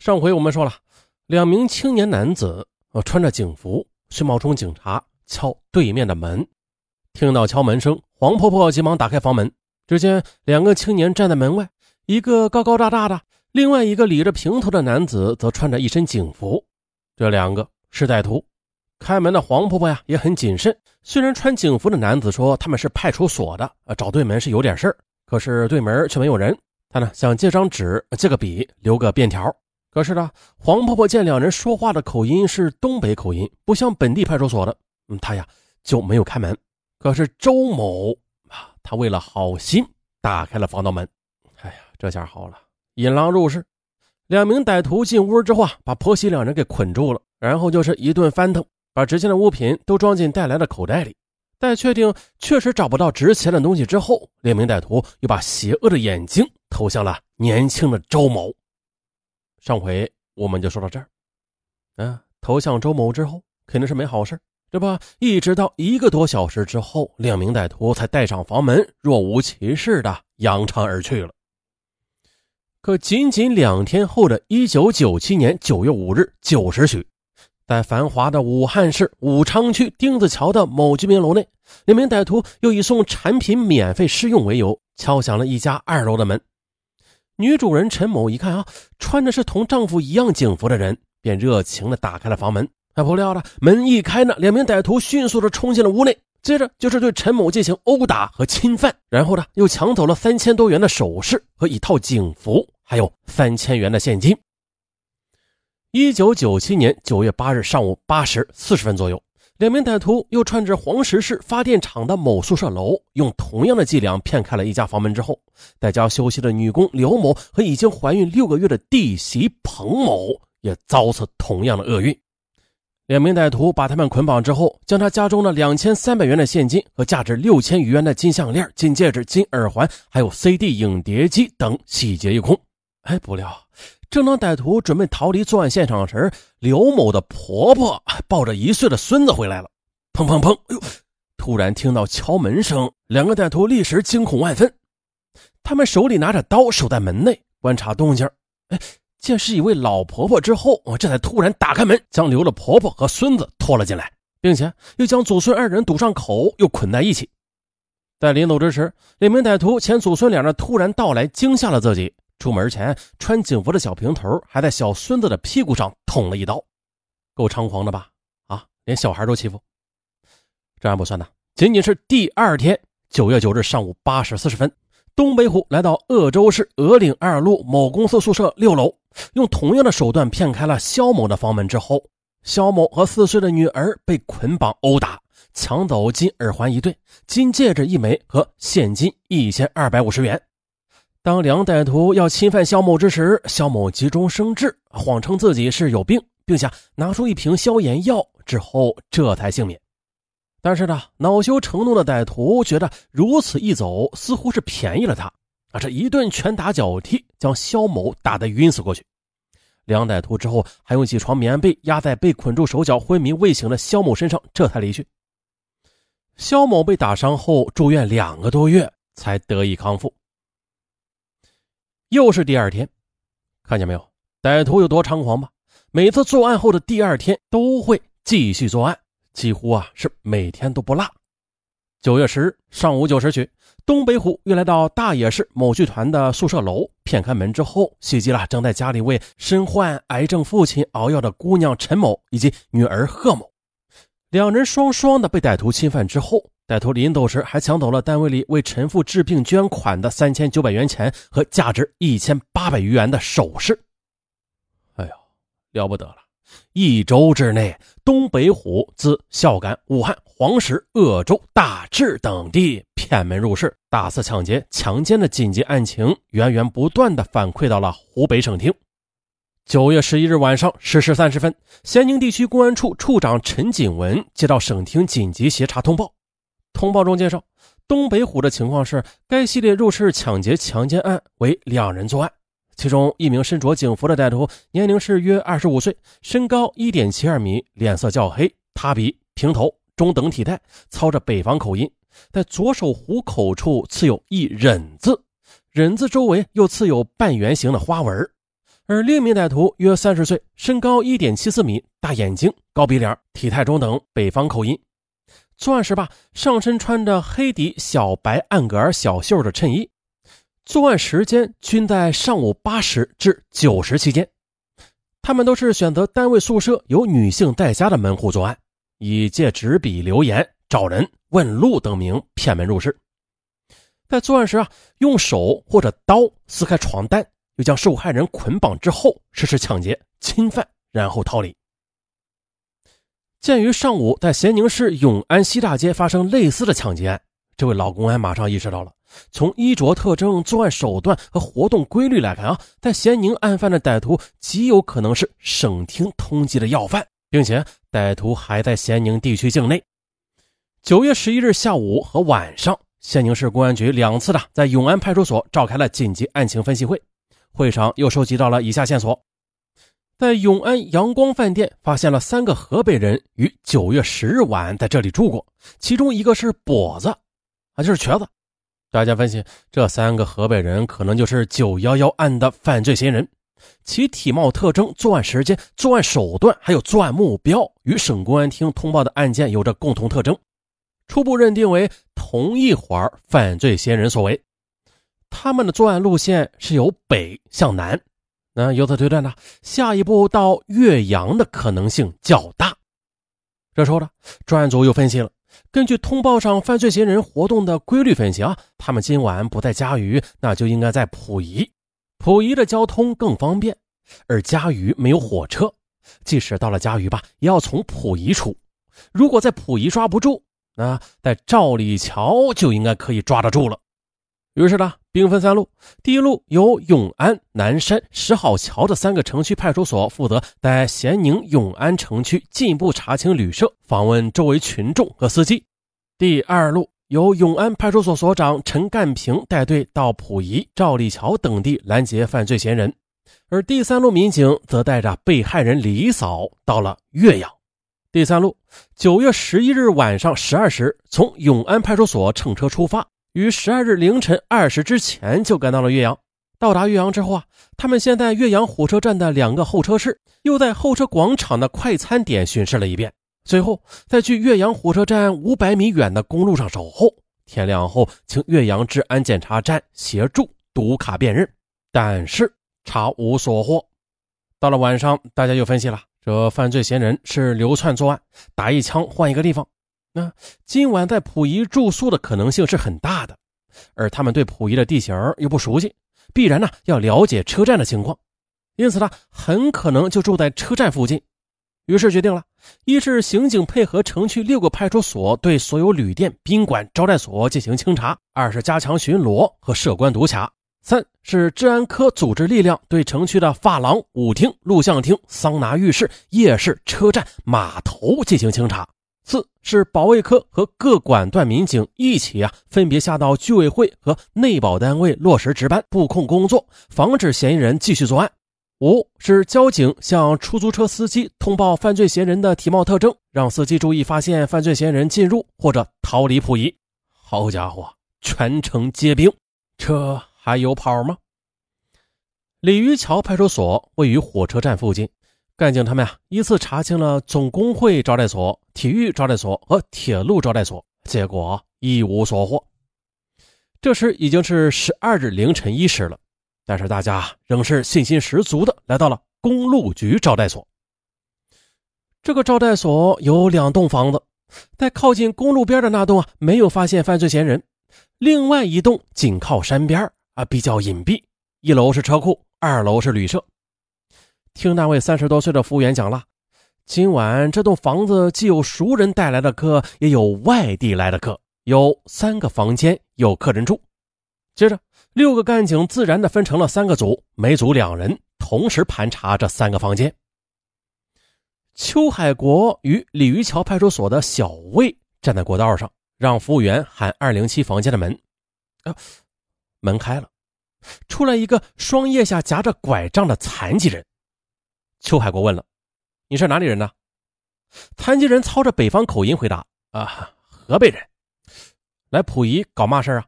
上回我们说了，两名青年男子呃穿着警服是冒充警察敲对面的门，听到敲门声，黄婆婆急忙打开房门，只见两个青年站在门外，一个高高大大的，另外一个理着平头的男子则穿着一身警服，这两个是歹徒。开门的黄婆婆呀也很谨慎，虽然穿警服的男子说他们是派出所的，呃找对门是有点事儿，可是对门却没有人。他呢想借张纸、借个笔，留个便条。可是呢，黄婆婆见两人说话的口音是东北口音，不像本地派出所的，嗯，她呀就没有开门。可是周某啊，他为了好心打开了防盗门。哎呀，这下好了，引狼入室。两名歹徒进屋之后啊，把婆媳两人给捆住了，然后就是一顿翻腾，把值钱的物品都装进带来的口袋里。待确定确实找不到值钱的东西之后，两名歹徒又把邪恶的眼睛。投向了年轻的周某。上回我们就说到这儿，嗯，投向周某之后肯定是没好事，对吧？一直到一个多小时之后，两名歹徒才带上房门，若无其事的扬长而去了。可仅仅两天后的一九九七年九月五日九时许，在繁华的武汉市武昌区丁字桥的某居民楼内，两名歹徒又以送产品免费试用为由，敲响了一家二楼的门。女主人陈某一看啊，穿的是同丈夫一样警服的人，便热情的打开了房门。哎，不料呢，门一开呢，两名歹徒迅速的冲进了屋内，接着就是对陈某进行殴打和侵犯，然后呢，又抢走了三千多元的首饰和一套警服，还有三千元的现金。一九九七年九月八日上午八时四十分左右。两名歹徒又串至黄石市发电厂的某宿舍楼，用同样的伎俩骗开了一家房门之后，在家休息的女工刘某和已经怀孕六个月的弟媳彭某也遭此同样的厄运。两名歹徒把他们捆绑之后，将他家中的两千三百元的现金和价值六千余元的金项链、金戒指、金耳环，还有 CD 影碟机等洗劫一空。哎，不料。正当歹徒准备逃离作案现场时，刘某的婆婆抱着一岁的孙子回来了。砰砰砰！哎呦！突然听到敲门声，两个歹徒立时惊恐万分。他们手里拿着刀，守在门内观察动静。哎，见是一位老婆婆之后，我这才突然打开门，将刘的婆婆和孙子拖了进来，并且又将祖孙二人堵上口，又捆在一起。在临走之时，两名歹徒前祖孙两人突然到来，惊吓了自己。出门前，穿警服的小平头还在小孙子的屁股上捅了一刀，够猖狂的吧？啊，连小孩都欺负。这还不算呢，仅仅是第二天，九月九日上午八时四十分，东北虎来到鄂州市鹅岭二路某公司宿舍六楼，用同样的手段骗开了肖某的房门之后，肖某和四岁的女儿被捆绑殴打，抢走金耳环一对、金戒指一枚和现金一千二百五十元。当两歹徒要侵犯肖某之时，肖某急中生智，谎称自己是有病，并且拿出一瓶消炎药之后，这才幸免。但是呢，恼羞成怒的歹徒觉得如此一走，似乎是便宜了他，啊，这一顿拳打脚踢，将肖某打得晕死过去。两歹徒之后还用几床棉被压在被捆住手脚昏迷未醒的肖某身上，这才离去。肖某被打伤后住院两个多月，才得以康复。又是第二天，看见没有？歹徒有多猖狂吧？每次作案后的第二天都会继续作案，几乎啊是每天都不落。九月十日上午九时许，东北虎又来到大冶市某剧团的宿舍楼，骗开门之后，袭击了正在家里为身患癌症父亲熬药的姑娘陈某以及女儿贺某，两人双双的被歹徒侵犯之后。歹徒临走时还抢走了单位里为陈父治病捐款的三千九百元钱和价值一千八百余元的首饰。哎呦，了不得了！一周之内，东北虎自孝感、武汉、黄石、鄂州、大治等地骗门入室、大肆抢劫、强奸的紧急案情源源不断的反馈到了湖北省厅。九月十一日晚上十时三十分，咸宁地区公安处处长陈景文接到省厅紧急协查通报。通报中介绍，东北虎的情况是，该系列入室抢劫强奸案为两人作案，其中一名身着警服的歹徒，年龄是约二十五岁，身高一点七二米，脸色较黑，塌鼻，平头，中等体态，操着北方口音，在左手虎口处刺有一忍字，忍字周围又刺有半圆形的花纹，而另一名歹徒约三十岁，身高一点七四米，大眼睛、高鼻梁，体态中等，北方口音。作案时吧，上身穿着黑底小白暗格儿小袖的衬衣。作案时间均在上午八时至九时期间。他们都是选择单位宿舍有女性在家的门户作案，以借纸笔留言、找人问路等名骗门入室。在作案时啊，用手或者刀撕开床单，又将受害人捆绑之后实施抢劫、侵犯，然后逃离。鉴于上午在咸宁市永安西大街发生类似的抢劫案，这位老公安马上意识到了，从衣着特征、作案手段和活动规律来看啊，在咸宁案犯的歹徒极有可能是省厅通缉的要犯，并且歹徒还在咸宁地区境内。九月十一日下午和晚上。咸宁市公安局两次的在永安派出所召开了紧急案情分析会，会上又收集到了以下线索：在永安阳光饭店发现了三个河北人于九月十日晚在这里住过，其中一个是跛子，啊，就是瘸子。大家分析，这三个河北人可能就是九幺幺案的犯罪嫌疑人，其体貌特征、作案时间、作案手段还有作案目标与省公安厅通报的案件有着共同特征。初步认定为同一伙犯罪嫌疑人所为，他们的作案路线是由北向南，那由此推断呢，下一步到岳阳的可能性较大。这时候呢，专案组又分析了，根据通报上犯罪嫌疑人活动的规律分析啊，他们今晚不在嘉鱼，那就应该在溥仪。溥仪的交通更方便，而嘉鱼没有火车，即使到了嘉鱼吧，也要从溥仪出。如果在溥仪抓不住，那在赵李桥就应该可以抓得住了。于是呢，兵分三路：第一路由永安、南山、石好桥的三个城区派出所负责在咸宁、永安城区进一步查清旅社，访问周围群众和司机；第二路由永安派出所所长陈干平带队到溥仪、赵立桥等地拦截犯罪嫌疑人；而第三路民警则带着被害人李嫂到了岳阳。第三路，九月十一日晚上十二时，从永安派出所乘车出发，于十二日凌晨二时之前就赶到了岳阳。到达岳阳之后啊，他们先在岳阳火车站的两个候车室，又在候车广场的快餐点巡视了一遍，最后再去岳阳火车站五百米远的公路上守候。天亮后，请岳阳治安检查站协助读卡辨认，但是查无所获。到了晚上，大家又分析了。这犯罪嫌疑人是流窜作案，打一枪换一个地方。那今晚在溥仪住宿的可能性是很大的，而他们对溥仪的地形又不熟悉，必然呢要了解车站的情况，因此呢很可能就住在车站附近。于是决定了，一是刑警配合城区六个派出所对所有旅店、宾馆、招待所进行清查；二是加强巡逻和设关堵卡。三是治安科组织力量对城区的发廊、舞厅、录像厅、桑拿浴室、夜市、车站、码头进行清查。四是保卫科和各管段民警一起啊，分别下到居委会和内保单位落实值班布控工作，防止嫌疑人继续作案。五是交警向出租车司机通报犯罪嫌疑人的体貌特征，让司机注意发现犯罪嫌疑人进入或者逃离溥仪。好家伙，全城皆兵，这。还有跑吗？鲤鱼桥派出所位于火车站附近，干警他们啊依次查清了总工会招待所、体育招待所和铁路招待所，结果一无所获。这时已经是十二日凌晨一时了，但是大家仍是信心十足的来到了公路局招待所。这个招待所有两栋房子，在靠近公路边的那栋啊没有发现犯罪嫌疑人，另外一栋紧靠山边啊，比较隐蔽。一楼是车库，二楼是旅社。听那位三十多岁的服务员讲了，今晚这栋房子既有熟人带来的客，也有外地来的客，有三个房间有客人住。接着，六个干警自然的分成了三个组，每组两人，同时盘查这三个房间。邱海国与鲤鱼桥派出所的小魏站在过道上，让服务员喊二零七房间的门。啊。门开了，出来一个双腋下夹着拐杖的残疾人。邱海国问了：“你是哪里人呢？”残疾人操着北方口音回答：“啊，河北人，来溥仪搞嘛事啊？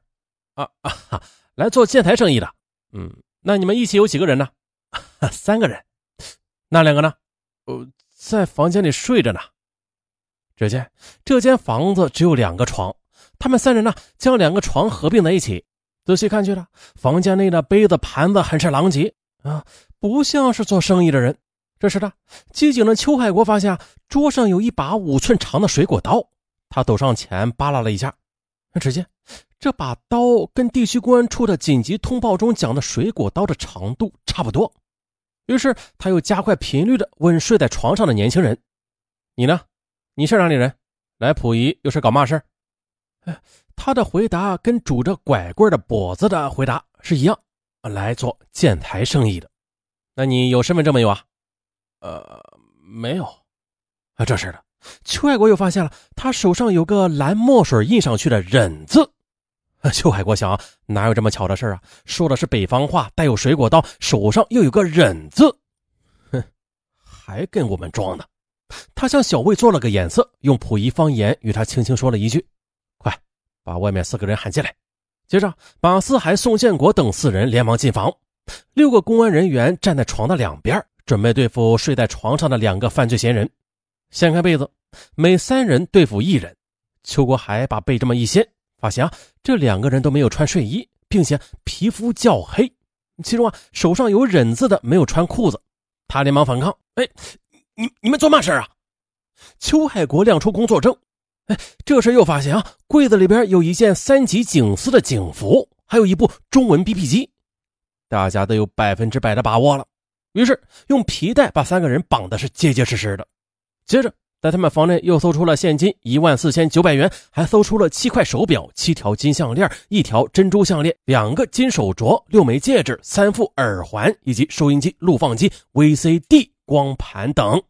啊啊，来做建材生意的。嗯，那你们一起有几个人呢？三个人。那两个呢？呃，在房间里睡着呢。只见这间房子只有两个床，他们三人呢将两个床合并在一起。仔细看去了，房间内的杯子盘子很是狼藉啊，不像是做生意的人。这时的机警的邱海国发现桌上有一把五寸长的水果刀，他走上前扒拉了一下，只见这把刀跟地区公安处的紧急通报中讲的水果刀的长度差不多。于是他又加快频率的问睡在床上的年轻人：“你呢？你是哪里人？来溥仪又是搞嘛事，他的回答跟拄着拐棍的跛子的回答是一样，来做建材生意的。那你有身份证没有啊？呃，没有。啊，这是的。邱海国又发现了他手上有个蓝墨水印上去的忍字。邱海国想，哪有这么巧的事啊？说的是北方话，带有水果刀，手上又有个忍字。哼，还跟我们装呢。他向小魏做了个眼色，用溥仪方言与他轻轻说了一句：“快把外面四个人喊进来。”接着马四海、宋建国等四人连忙进房。六个公安人员站在床的两边，准备对付睡在床上的两个犯罪嫌疑人。掀开被子，每三人对付一人。邱国海把被这么一掀，发现啊，这两个人都没有穿睡衣，并且皮肤较黑。其中啊，手上有忍字的没有穿裤子。他连忙反抗：“哎，你你们做嘛事啊？”邱海国亮出工作证。哎，这时又发现啊，柜子里边有一件三级警司的警服，还有一部中文 BP 机。大家都有百分之百的把握了，于是用皮带把三个人绑的是结结实实的。接着，在他们房内又搜出了现金一万四千九百元，还搜出了七块手表、七条金项链、一条珍珠项链、两个金手镯、六枚戒指、三副耳环以及收音机、录放机、VCD 光盘等。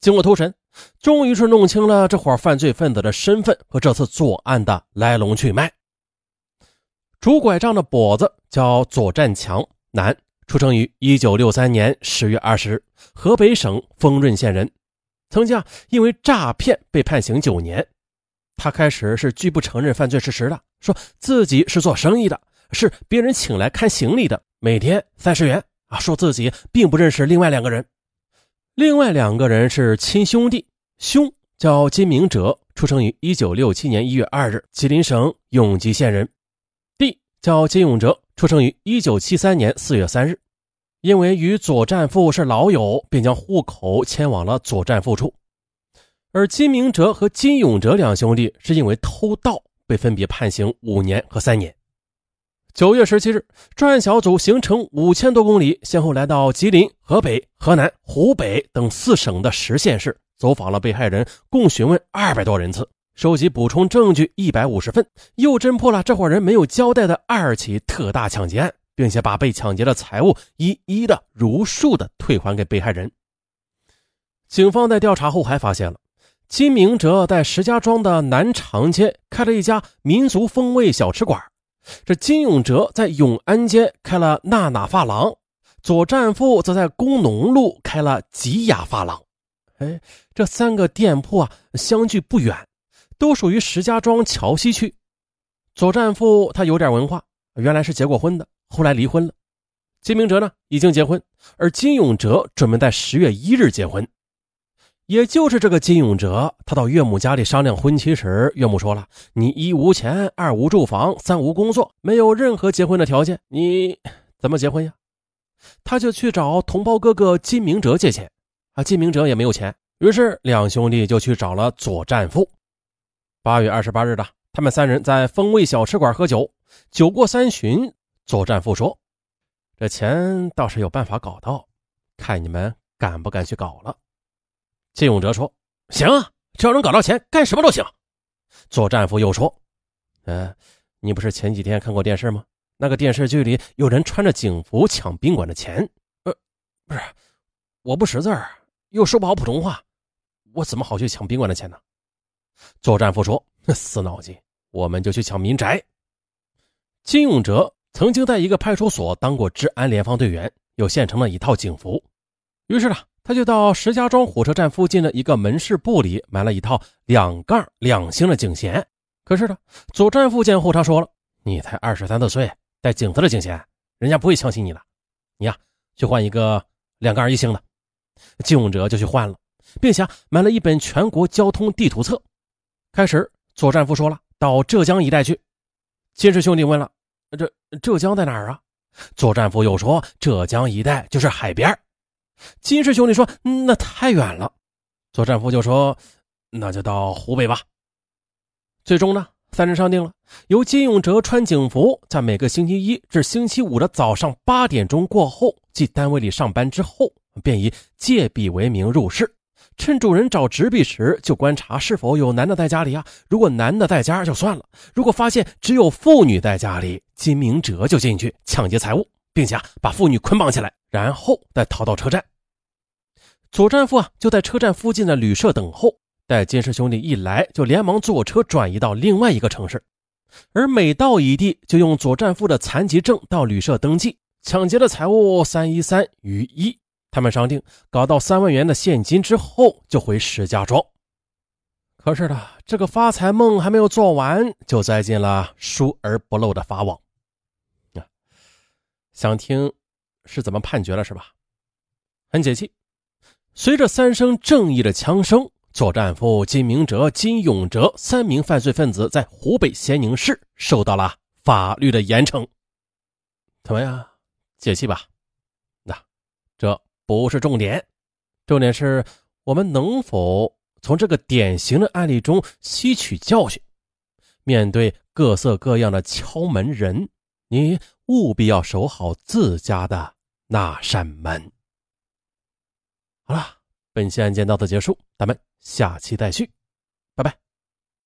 经过偷审，终于是弄清了这伙犯罪分子的身份和这次作案的来龙去脉。拄拐杖的跛子叫左占强，男，出生于一九六三年十月二十日，河北省丰润县人，曾经啊因为诈骗被判刑九年。他开始是拒不承认犯罪事实的，说自己是做生意的，是别人请来看行李的，每天三十元啊，说自己并不认识另外两个人。另外两个人是亲兄弟，兄叫金明哲，出生于一九六七年一月二日，吉林省永吉县人。弟叫金永哲，出生于一九七三年四月三日，因为与左战富是老友，便将户口迁往了左战富处。而金明哲和金永哲两兄弟是因为偷盗被分别判刑五年和三年。九月十七日，专案小组行程五千多公里，先后来到吉林、河北、河南、湖北等四省的十县市，走访了被害人，共询问二百多人次。收集补充证据一百五十份，又侦破了这伙人没有交代的二起特大抢劫案，并且把被抢劫的财物一一的如数的退还给被害人。警方在调查后还发现了金明哲在石家庄的南长街开了一家民族风味小吃馆，这金永哲在永安街开了娜娜发廊，左战富则在工农路开了吉雅发廊。哎，这三个店铺啊，相距不远。都属于石家庄桥西区。左战富他有点文化，原来是结过婚的，后来离婚了。金明哲呢已经结婚，而金永哲准备在十月一日结婚。也就是这个金永哲，他到岳母家里商量婚期时，岳母说了：“你一无钱，二无住房，三无工作，没有任何结婚的条件，你怎么结婚呀？”他就去找同胞哥哥金明哲借钱，啊，金明哲也没有钱，于是两兄弟就去找了左战富。八月二十八日的，他们三人在风味小吃馆喝酒。酒过三巡，左战富说：“这钱倒是有办法搞到，看你们敢不敢去搞了。”金永哲说：“行啊，只要能搞到钱，干什么都行。”左战富又说：“嗯，你不是前几天看过电视吗？那个电视剧里有人穿着警服抢宾馆的钱。呃，不是，我不识字儿，又说不好普通话，我怎么好去抢宾馆的钱呢？”左战富说：“ 死脑筋，我们就去抢民宅。”金永哲曾经在一个派出所当过治安联防队员，有现成的一套警服。于是呢，他就到石家庄火车站附近的一个门市部里买了一套两杠两星的警衔。可是呢，左战富见后他说了：“你才二十三四岁，带警字的警衔，人家不会相信你的。你呀，去换一个两杠一星的。金永哲就去换了，并且买了一本全国交通地图册。开始，左战夫说了到浙江一带去。金氏兄弟问了：“这浙江在哪儿啊？”左战夫又说：“浙江一带就是海边。”金氏兄弟说：“那太远了。”左战夫就说：“那就到湖北吧。”最终呢，三人商定了，由金永哲穿警服，在每个星期一至星期五的早上八点钟过后，即单位里上班之后。便以借笔为名入室，趁主人找纸笔时，就观察是否有男的在家里啊。如果男的在家就算了，如果发现只有妇女在家里，金明哲就进去抢劫财物，并且把妇女捆绑起来，然后再逃到车站。左战夫啊就在车站附近的旅社等候，待金氏兄弟一来，就连忙坐车转移到另外一个城市。而每到一地，就用左战夫的残疾证到旅社登记，抢劫的财物三一三余一。他们商定搞到三万元的现金之后，就回石家庄。可是呢，这个发财梦还没有做完，就栽进了疏而不漏的法网。啊，想听是怎么判决了是吧？很解气。随着三声正义的枪声，作战夫金明哲、金永哲三名犯罪分子在湖北咸宁市受到了法律的严惩。怎么样，解气吧？那这。不是重点，重点是我们能否从这个典型的案例中吸取教训。面对各色各样的敲门人，你务必要守好自家的那扇门。好了，本期案件到此结束，咱们下期再续，拜拜。